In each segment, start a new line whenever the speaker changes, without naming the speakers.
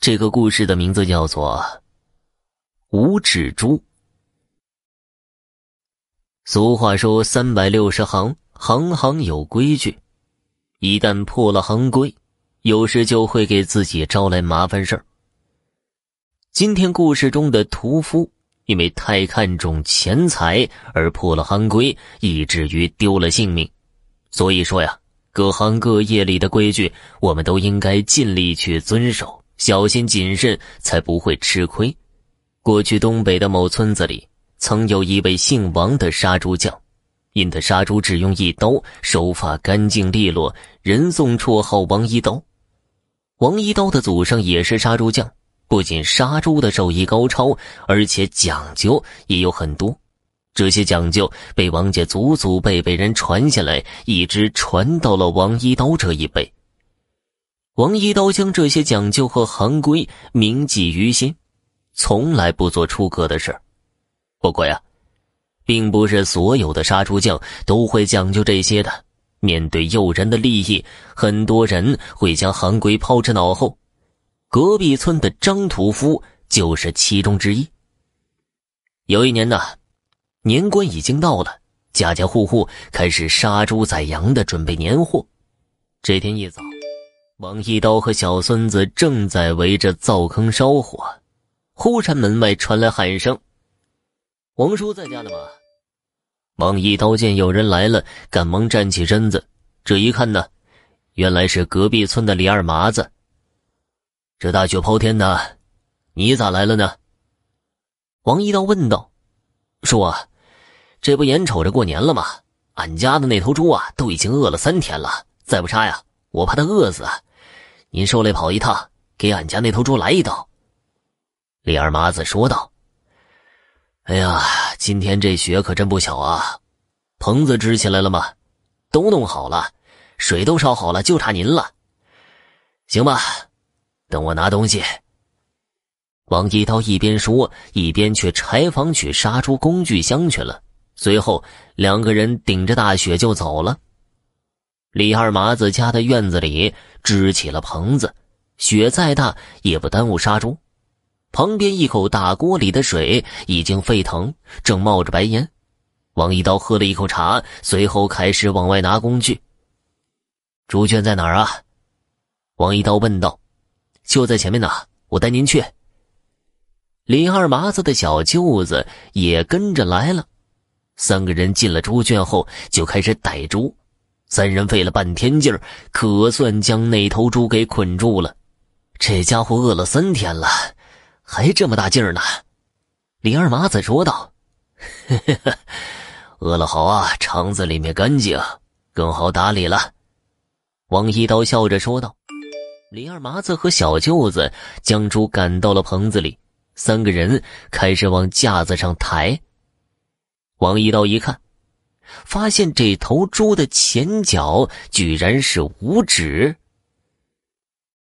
这个故事的名字叫做《五指猪》。俗话说：“三百六十行，行行有规矩。”一旦破了行规，有时就会给自己招来麻烦事儿。今天故事中的屠夫，因为太看重钱财而破了行规，以至于丢了性命。所以说呀，各行各业里的规矩，我们都应该尽力去遵守。小心谨慎，才不会吃亏。过去东北的某村子里，曾有一位姓王的杀猪匠，因他杀猪只用一刀，手法干净利落，人送绰号“王一刀”。王一刀的祖上也是杀猪匠，不仅杀猪的手艺高超，而且讲究也有很多。这些讲究被王家祖祖辈辈人传下来，一直传到了王一刀这一辈。王一刀将这些讲究和行规铭记于心，从来不做出格的事不过呀，并不是所有的杀猪匠都会讲究这些的。面对诱人的利益，很多人会将行规抛之脑后。隔壁村的张屠夫就是其中之一。有一年呢，年关已经到了，家家户户开始杀猪宰羊的准备年货。这天一早。王一刀和小孙子正在围着灶坑烧火，忽然门外传来喊声：“王叔在家呢吗？”王一刀见有人来了，赶忙站起身子。这一看呢，原来是隔壁村的李二麻子。这大雪抛天的，你咋来了呢？王一刀问道：“叔啊，这不眼瞅着过年了吗？俺家的那头猪啊，都已经饿了三天了，再不杀呀，我怕它饿死啊。”您受累跑一趟，给俺家那头猪来一刀。”李二麻子说道。“哎呀，今天这雪可真不小啊！棚子支起来了吗？都弄好了，水都烧好了，就差您了。行吧，等我拿东西。”王一刀一边说，一边去柴房取杀猪工具箱去了。随后，两个人顶着大雪就走了。李二麻子家的院子里支起了棚子，雪再大也不耽误杀猪。旁边一口大锅里的水已经沸腾，正冒着白烟。王一刀喝了一口茶，随后开始往外拿工具。猪圈在哪儿啊？王一刀问道。就在前面呢，我带您去。李二麻子的小舅子也跟着来了。三个人进了猪圈后，就开始逮猪。三人费了半天劲儿，可算将那头猪给捆住了。这家伙饿了三天了，还这么大劲儿呢。李二麻子说道：“呵呵呵饿了好啊，肠子里面干净，更好打理了。”王一刀笑着说道。李二麻子和小舅子将猪赶到了棚子里，三个人开始往架子上抬。王一刀一看。发现这头猪的前脚居然是五指。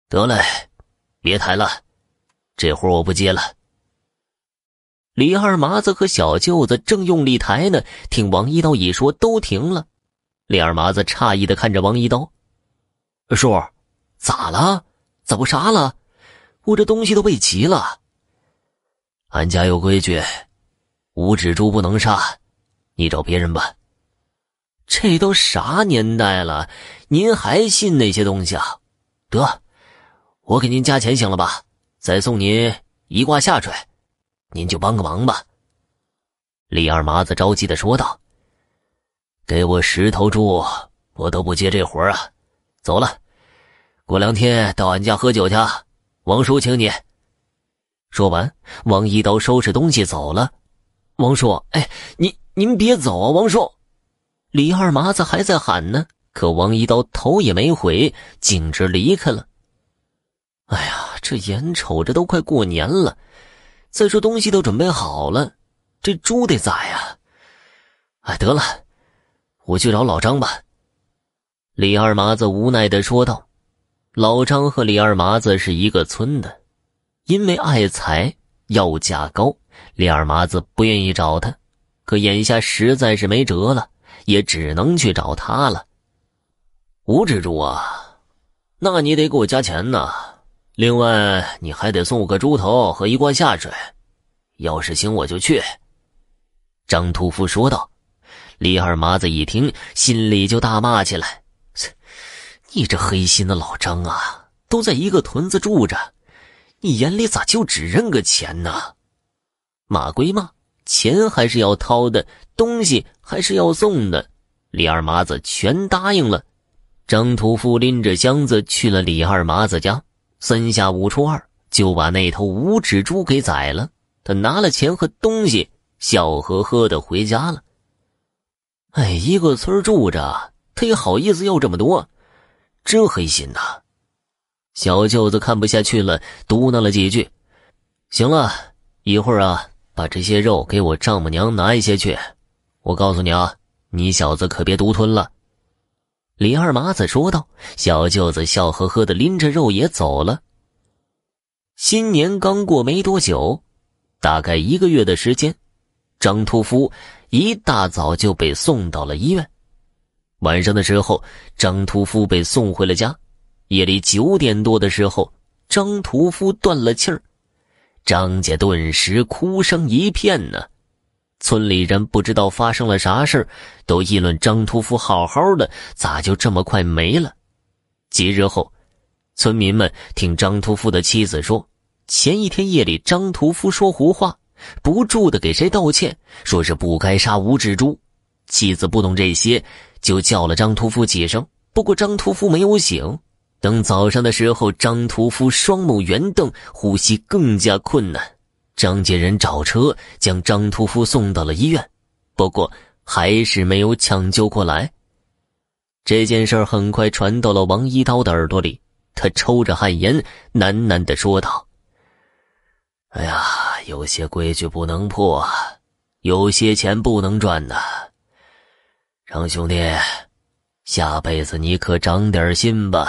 得嘞，别抬了，这活我不接了。李二麻子和小舅子正用力抬呢，听王一刀一说，都停了。李二麻子诧异的看着王一刀：“叔，咋了？咋不杀了？我这东西都备齐了。俺家有规矩，五指猪不能杀，你找别人吧。”这都啥年代了，您还信那些东西啊？得，我给您加钱行了吧？再送您一挂下垂，您就帮个忙吧。李二麻子着急的说道：“给我十头猪，我都不接这活啊！走了，过两天到俺家喝酒去，王叔请你。”说完，王一刀收拾东西走了。王叔，哎，您您别走啊，王叔。李二麻子还在喊呢，可王一刀头也没回，径直离开了。哎呀，这眼瞅着都快过年了，再说东西都准备好了，这猪得宰呀？哎，得了，我去找老张吧。李二麻子无奈的说道。老张和李二麻子是一个村的，因为爱财要价高，李二麻子不愿意找他，可眼下实在是没辙了。也只能去找他了。吴蜘蛛啊，那你得给我加钱呢，另外，你还得送我个猪头和一罐下水。要是行，我就去。”张屠夫说道。李二麻子一听，心里就大骂起来：“你这黑心的老张啊，都在一个屯子住着，你眼里咋就只认个钱呢？骂归骂，钱还是要掏的，东西还是要送的。李二麻子全答应了。张屠夫拎着箱子去了李二麻子家，三下五除二就把那头五指猪给宰了。他拿了钱和东西，笑呵呵的回家了。”哎，一个村住着，他也好意思要这么多，真黑心呐！小舅子看不下去了，嘟囔了几句：“行了，一会儿啊，把这些肉给我丈母娘拿一些去。我告诉你啊，你小子可别独吞了。”李二麻子说道。小舅子笑呵呵的拎着肉也走了。新年刚过没多久，大概一个月的时间，张屠夫。一大早就被送到了医院。晚上的时候，张屠夫被送回了家。夜里九点多的时候，张屠夫断了气儿。张家顿时哭声一片呢。村里人不知道发生了啥事都议论张屠夫好好的，咋就这么快没了？几日后，村民们听张屠夫的妻子说，前一天夜里张屠夫说胡话。不住的给谁道歉，说是不该杀五指猪。妻子不懂这些，就叫了张屠夫几声。不过张屠夫没有醒。等早上的时候，张屠夫双目圆瞪，呼吸更加困难。张家人找车将张屠夫送到了医院，不过还是没有抢救过来。这件事很快传到了王一刀的耳朵里，他抽着旱烟，喃喃的说道：“哎呀。”有些规矩不能破，有些钱不能赚呐。张兄弟，下辈子你可长点心吧。